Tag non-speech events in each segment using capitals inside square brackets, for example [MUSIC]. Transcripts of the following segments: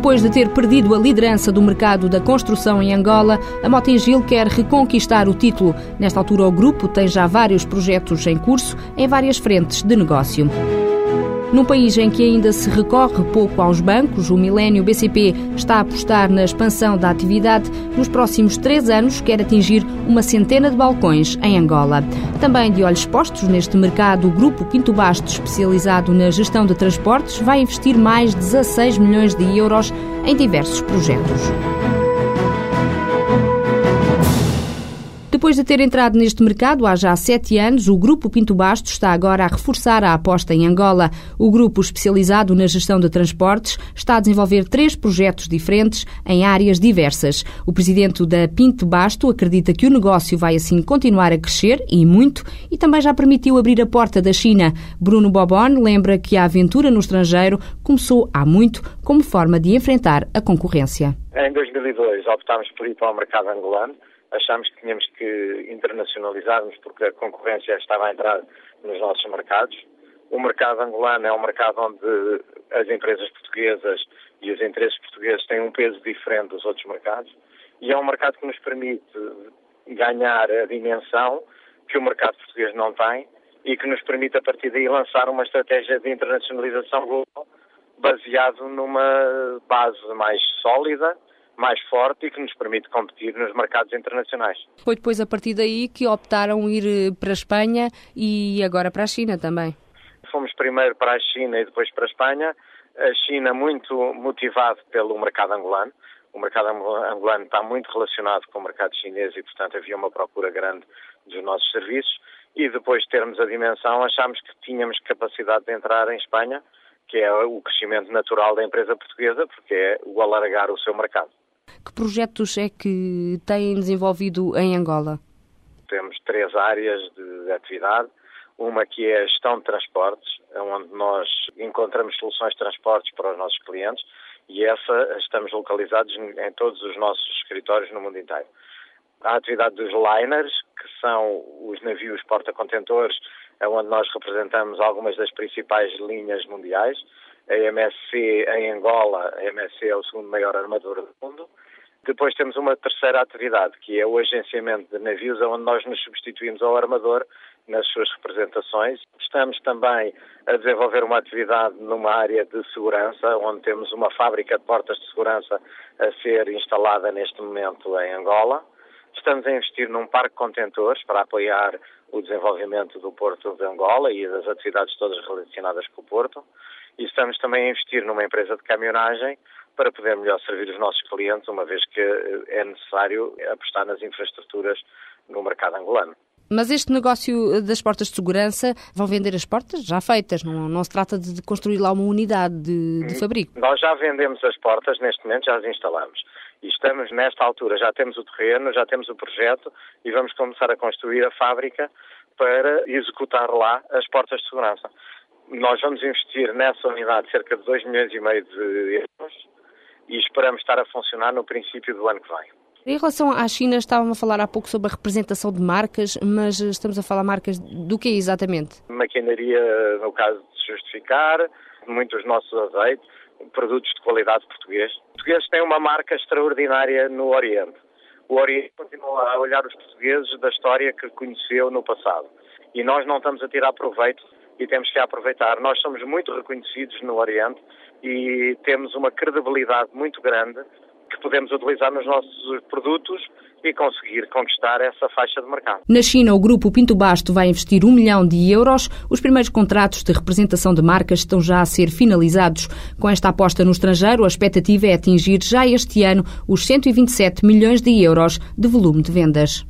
Depois de ter perdido a liderança do mercado da construção em Angola, a Motengil quer reconquistar o título. Nesta altura, o grupo tem já vários projetos em curso em várias frentes de negócio. Num país em que ainda se recorre pouco aos bancos, o Milênio BCP está a apostar na expansão da atividade. Nos próximos três anos, quer atingir uma centena de balcões em Angola. Também de olhos postos neste mercado, o Grupo Pinto Basto, especializado na gestão de transportes, vai investir mais 16 milhões de euros em diversos projetos. Depois de ter entrado neste mercado há já sete anos, o Grupo Pinto Basto está agora a reforçar a aposta em Angola. O grupo especializado na gestão de transportes está a desenvolver três projetos diferentes em áreas diversas. O presidente da Pinto Basto acredita que o negócio vai assim continuar a crescer, e muito, e também já permitiu abrir a porta da China. Bruno Bobon lembra que a aventura no estrangeiro começou há muito como forma de enfrentar a concorrência. Em 2002 optámos por ir para o mercado angolano achámos que tínhamos que internacionalizarmos porque a concorrência estava a entrar nos nossos mercados. O mercado angolano é um mercado onde as empresas portuguesas e os interesses portugueses têm um peso diferente dos outros mercados e é um mercado que nos permite ganhar a dimensão que o mercado português não tem e que nos permite a partir daí lançar uma estratégia de internacionalização global baseado numa base mais sólida mais forte e que nos permite competir nos mercados internacionais. Foi depois a partir daí que optaram ir eh, para a Espanha e agora para a China também. Fomos primeiro para a China e depois para a Espanha. A China muito motivado pelo mercado angolano. O mercado angolano está muito relacionado com o mercado chinês e, portanto, havia uma procura grande dos nossos serviços. E depois de termos a dimensão, achámos que tínhamos capacidade de entrar em Espanha, que é o crescimento natural da empresa portuguesa, porque é o alargar o seu mercado. Que projetos é que têm desenvolvido em Angola? Temos três áreas de atividade. Uma que é a gestão de transportes, onde nós encontramos soluções de transportes para os nossos clientes e essa estamos localizados em todos os nossos escritórios no mundo inteiro. A atividade dos liners, que são os navios porta-contentores, é onde nós representamos algumas das principais linhas mundiais. A MSC em Angola, a MSC é o segundo maior armador do mundo. Depois temos uma terceira atividade, que é o agenciamento de navios, onde nós nos substituímos ao armador nas suas representações. Estamos também a desenvolver uma atividade numa área de segurança, onde temos uma fábrica de portas de segurança a ser instalada neste momento em Angola. Estamos a investir num parque de contentores para apoiar o desenvolvimento do Porto de Angola e das atividades todas relacionadas com o Porto. E estamos também a investir numa empresa de caminhonagem para poder melhor servir os nossos clientes, uma vez que é necessário apostar nas infraestruturas no mercado angolano. Mas este negócio das portas de segurança vão vender as portas já feitas, não, não se trata de construir lá uma unidade de, de fabrico? Nós já vendemos as portas, neste momento já as instalamos. E estamos nesta altura, já temos o terreno, já temos o projeto e vamos começar a construir a fábrica para executar lá as portas de segurança. Nós vamos investir nessa unidade cerca de 2 milhões e meio de euros e esperamos estar a funcionar no princípio do ano que vem. Em relação à China, estávamos a falar há pouco sobre a representação de marcas, mas estamos a falar marcas do que exatamente? Maquinaria, no caso de justificar, muitos dos nossos azeites, produtos de qualidade português. Os portugueses têm uma marca extraordinária no Oriente. O Oriente continua a olhar os portugueses da história que conheceu no passado. E nós não estamos a tirar proveito e temos que aproveitar. Nós somos muito reconhecidos no Oriente e temos uma credibilidade muito grande que podemos utilizar nos nossos produtos e conseguir conquistar essa faixa de mercado. Na China, o grupo Pinto Basto vai investir um milhão de euros. Os primeiros contratos de representação de marcas estão já a ser finalizados. Com esta aposta no estrangeiro, a expectativa é atingir já este ano os 127 milhões de euros de volume de vendas.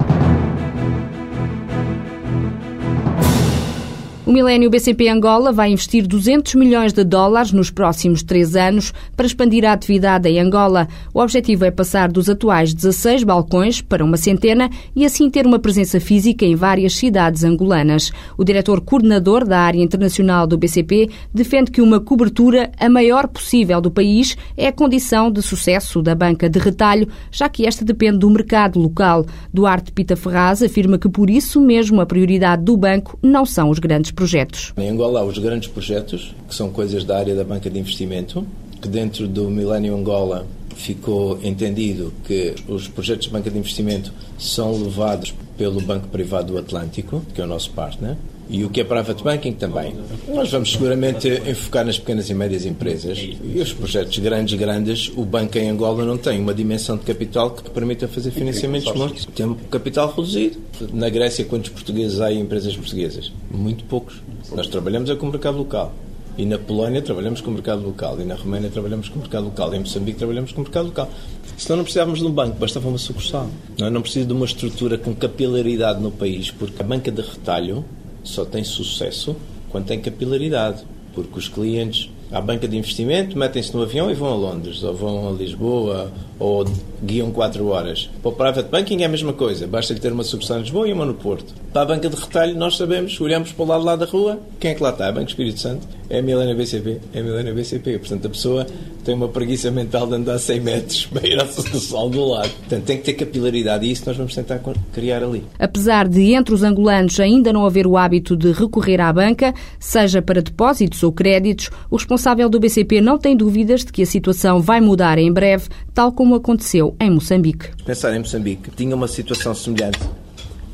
O Milênio BCP Angola vai investir 200 milhões de dólares nos próximos três anos para expandir a atividade em Angola. O objetivo é passar dos atuais 16 balcões para uma centena e assim ter uma presença física em várias cidades angolanas. O diretor coordenador da área internacional do BCP defende que uma cobertura a maior possível do país é a condição de sucesso da banca de retalho, já que esta depende do mercado local. Duarte Pita Ferraz afirma que por isso mesmo a prioridade do banco não são os grandes projetos. Em Angola há os grandes projetos, que são coisas da área da banca de investimento, que dentro do Millennium Angola ficou entendido que os projetos de banca de investimento são levados pelo Banco Privado do Atlântico, que é o nosso partner, e o que é private banking também. Nós vamos seguramente enfocar nas pequenas e médias empresas e os projetos grandes, grandes, o banco em Angola não tem uma dimensão de capital que permita fazer financiamentos longos. Tem um capital reduzido. Na Grécia, quantos portugues há em empresas portuguesas? Muito poucos. Nós trabalhamos é com o mercado local. E na Polónia trabalhamos com o mercado local, e na Roménia trabalhamos com o mercado local, e em Moçambique trabalhamos com o mercado local. Senão não precisávamos de um banco, bastava uma sucursal. Não, não precisa de uma estrutura com capilaridade no país, porque a banca de retalho só tem sucesso quando tem capilaridade, porque os clientes à banca de investimento metem-se no avião e vão a Londres, ou vão a Lisboa, ou guiam 4 horas. Para o private banking é a mesma coisa, basta lhe ter uma sucursal em Lisboa e uma no Porto. Para a banca de retalho, nós sabemos, olhamos para o lado lá da rua, quem é que lá está? É Banco Espírito Santo? É a Milena BCP? É a Milena BCP. Portanto, a pessoa tem uma preguiça mental de andar 100 metros para ir ao sol do lado. Portanto, tem que ter capilaridade e isso nós vamos tentar criar ali. Apesar de entre os angolanos ainda não haver o hábito de recorrer à banca, seja para depósitos ou créditos, o responsável do BCP não tem dúvidas de que a situação vai mudar em breve, tal como aconteceu em Moçambique. Pensar em Moçambique, tinha uma situação semelhante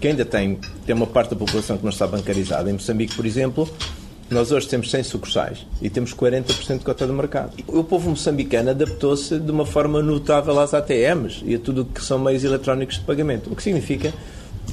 que ainda tem, tem uma parte da população que não está bancarizada. Em Moçambique, por exemplo, nós hoje temos 100 sucursais e temos 40% de cota de mercado. O povo moçambicano adaptou-se de uma forma notável às ATMs e a tudo o que são meios eletrónicos de pagamento, o que significa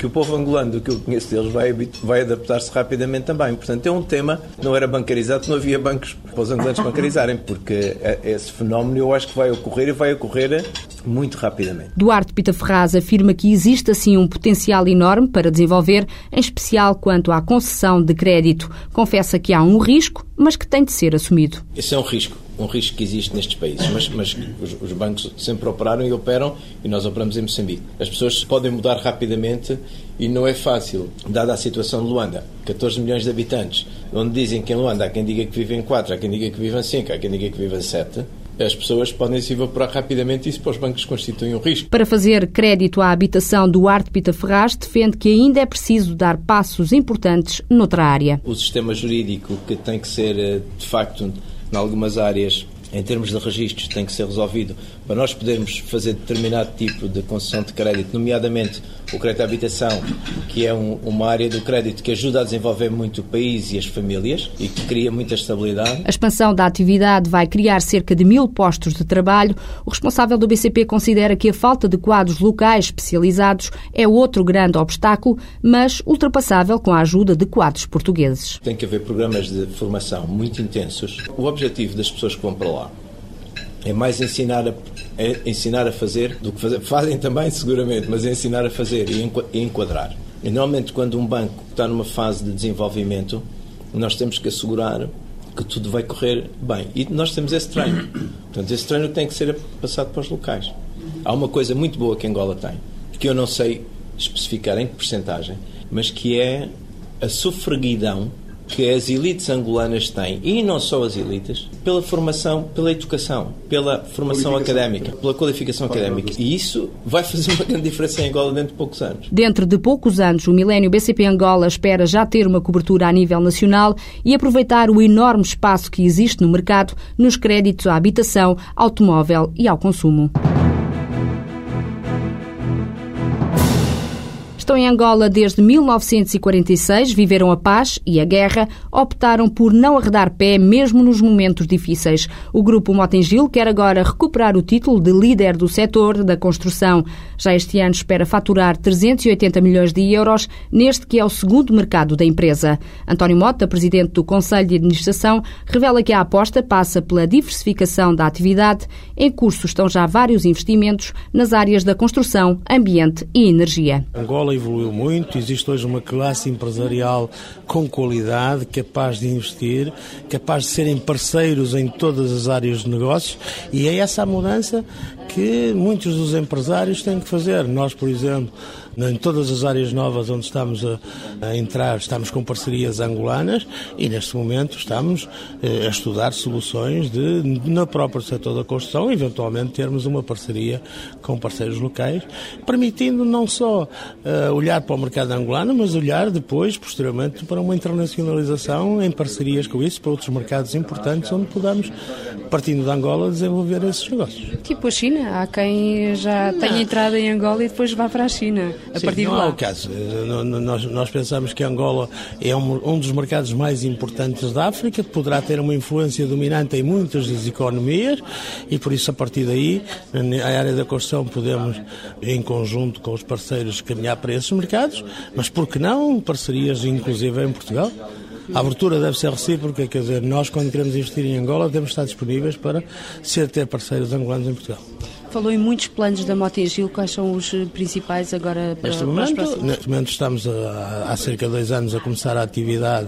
que o povo angolano, do que eu conheço deles, vai, vai adaptar-se rapidamente também. Portanto, é um tema, não era bancarizado, não havia bancos para os angolanos [LAUGHS] bancarizarem, porque é, esse fenómeno eu acho que vai ocorrer e vai ocorrer muito rapidamente. Duarte Pita Ferraz afirma que existe assim um potencial enorme para desenvolver, em especial quanto à concessão de crédito. Confessa que há um risco, mas que tem de ser assumido. Esse é um risco um risco que existe nestes países, mas, mas os, os, bancos sempre operaram e operam e nós operamos em Moçambique. As pessoas podem mudar rapidamente e não é fácil, dada a situação de Luanda, 14 milhões de habitantes, onde dizem que em Luanda há quem diga que vivem 4, há quem diga que vivem 5, há quem diga que vivem 7 as pessoas podem se evaporar rapidamente e isso para os bancos constitui um risco. Para fazer crédito à habitação, Duarte Pita Ferraz defende que ainda é preciso dar passos importantes noutra área. O sistema jurídico que tem que ser, eh, de facto, em algumas áreas, em termos de registros, tem que ser resolvido para nós podermos fazer determinado tipo de concessão de crédito, nomeadamente o crédito à habitação, que é um, uma área do crédito que ajuda a desenvolver muito o país e as famílias e que cria muita estabilidade. A expansão da atividade vai criar cerca de mil postos de trabalho. O responsável do BCP considera que a falta de quadros locais especializados é outro grande obstáculo, mas ultrapassável com a ajuda de quadros portugueses. Tem que haver programas de formação muito intensos. O objetivo das pessoas que vão para lá é mais ensinar a, é ensinar a fazer do que fazer. Fazem também, seguramente, mas é ensinar a fazer e enquadrar. E, normalmente, quando um banco está numa fase de desenvolvimento, nós temos que assegurar que tudo vai correr bem. E nós temos esse treino. Portanto, esse treino tem que ser passado para os locais. Há uma coisa muito boa que Angola tem, que eu não sei especificar em que percentagem, mas que é a sufraguidão que as elites angolanas têm, e não só as elites, pela formação, pela educação, pela formação académica, pela qualificação académica. E isso vai fazer uma grande diferença em Angola dentro de poucos anos. Dentro de poucos anos, o Milénio BCP Angola espera já ter uma cobertura a nível nacional e aproveitar o enorme espaço que existe no mercado nos créditos à habitação, automóvel e ao consumo. Estão em Angola desde 1946, viveram a paz e a guerra, optaram por não arredar pé mesmo nos momentos difíceis. O grupo Motengil quer agora recuperar o título de líder do setor da construção. Já este ano espera faturar 380 milhões de euros neste que é o segundo mercado da empresa. António Mota, presidente do Conselho de Administração, revela que a aposta passa pela diversificação da atividade. Em curso estão já vários investimentos nas áreas da construção, ambiente e energia. Angola evoluiu muito, existe hoje uma classe empresarial com qualidade, capaz de investir, capaz de serem parceiros em todas as áreas de negócios e é essa a mudança que muitos dos empresários têm que fazer. Nós, por exemplo, Em todas as áreas novas onde estamos a, a entrar, estamos com parcerias angolanas e neste momento estamos eh, a estudar soluções de, no próprio setor da construção, eventualmente termos uma parceria com parceiros locais, permitindo não só uh, olhar para o mercado angolano, mas olhar depois, posteriormente, para uma internacionalização em parcerias com isso, para outros mercados importantes onde podamos, partindo de Angola, desenvolver esses negócios. Tipo a China, há quem já não. tenha entrado em Angola e depois vá para a China, a Sim, partir não de lá. é o caso. Nós, nós pensamos que Angola é um, um dos mercados mais importantes da África, poderá ter uma influência dominante em muitas das economias e por isso a partir daí, na área da construção, podemos em conjunto com os parceiros caminhar para esses mercados, mas por que não parcerias inclusive em Portugal? A abertura deve ser recíproca, quer dizer, nós quando queremos investir em Angola temos de estar disponíveis para ser ter parceiros angolanos em Portugal. Falou em muitos planos da Motengil, quais são os principais agora para, neste momento, para Neste momento estamos há cerca de dois anos a começar a atividade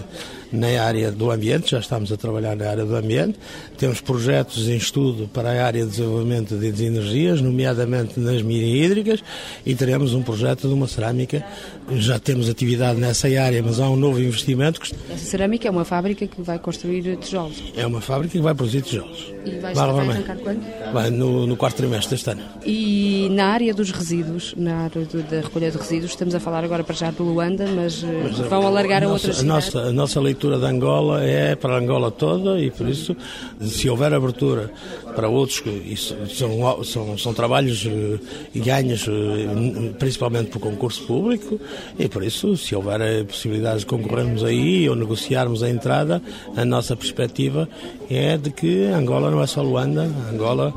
na área do ambiente, já estamos a trabalhar na área do ambiente. Temos projetos em estudo para a área de desenvolvimento de energias, nomeadamente nas mini hídricas, e teremos um projeto de uma cerâmica. Já temos atividade nessa área, mas há um novo investimento. Que... Essa cerâmica é uma fábrica que vai construir tijolos? É uma fábrica que vai produzir tijolos. E vai, arrancar quando? Vai no, no quarto trimestre deste ano. E na área dos resíduos, na área do, da recolha de resíduos, estamos a falar agora para já do Luanda, mas, eh, mas vão alargar a, a outras a nossa, a nossa leitura da Angola é para Angola toda e por isso, se houver abertura para outros, isso são, são, são trabalhos eh, e ganhos eh, principalmente por concurso público e por isso, se houver possibilidades de concorrermos aí ou negociarmos a entrada, a nossa perspectiva é de que Angola não é só Luanda, Angola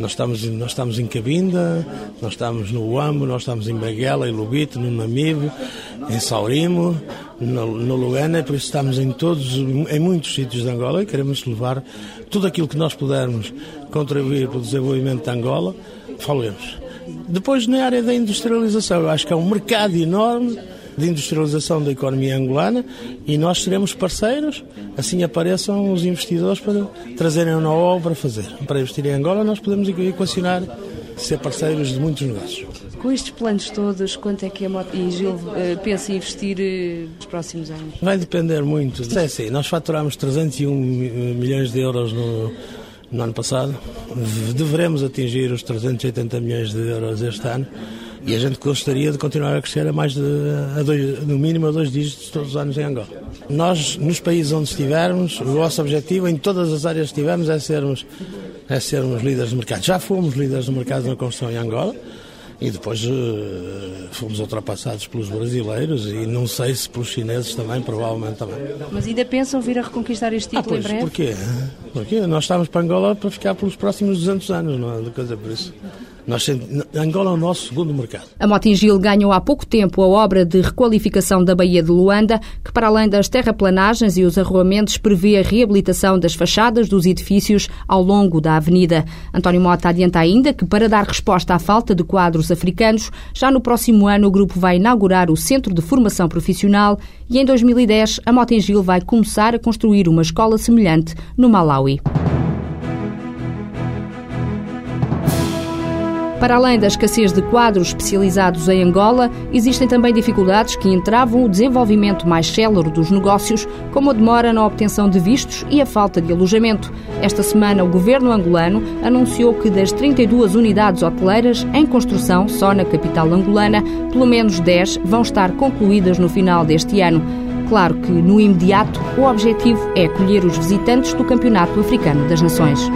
nós estamos, nós estamos em Cabinda, nós estamos no Uambo, nós estamos em Baguela, em Lubito, no Namibe, em Saurimo, no, no Luana, por isso estamos em todos, em muitos sítios de Angola e queremos levar tudo aquilo que nós pudermos contribuir para o desenvolvimento de Angola, falemos. Depois, na área da industrialização, eu acho que é um mercado enorme de industrialização da economia angolana e nós seremos parceiros, assim apareçam os investidores para trazerem uma obra para fazer. Para investir em Angola, nós podemos equacionar ser parceiros de muitos negócios. Com estes planos todos, quanto é que a Moto e Gil uh, pensa em investir uh, nos próximos anos? Vai depender muito. É assim, nós faturamos 301 milhões de euros no, no ano passado. Deveremos atingir os 380 milhões de euros este ano. E a gente gostaria de continuar a crescer a mais de, a dois, no mínimo a dois dígitos todos os anos em Angola. Nós, nos países onde estivermos, o nosso objetivo, em todas as áreas que estivermos, é sermos, é sermos líderes de mercado. Já fomos líderes de mercado na construção em Angola e depois uh, fomos ultrapassados pelos brasileiros e não sei se pelos chineses também, provavelmente também. Mas ainda pensam vir a reconquistar este título ah, pois, em breve? Porquê? Porque nós estamos para Angola para ficar pelos próximos 200 anos, não é? Coisa por isso. Nós, Angola é o nosso segundo mercado. A Motingil ganhou há pouco tempo a obra de requalificação da Baía de Luanda, que para além das terraplanagens e os arruamentos prevê a reabilitação das fachadas dos edifícios ao longo da avenida. António Mota adianta ainda que para dar resposta à falta de quadros africanos, já no próximo ano o grupo vai inaugurar o Centro de Formação Profissional e em 2010 a Motingil vai começar a construir uma escola semelhante no Malawi. Para além da escassez de quadros especializados em Angola, existem também dificuldades que entravam o desenvolvimento mais célere dos negócios, como a demora na obtenção de vistos e a falta de alojamento. Esta semana, o governo angolano anunciou que das 32 unidades hoteleiras em construção só na capital angolana, pelo menos 10 vão estar concluídas no final deste ano. Claro que, no imediato, o objetivo é acolher os visitantes do Campeonato Africano das Nações.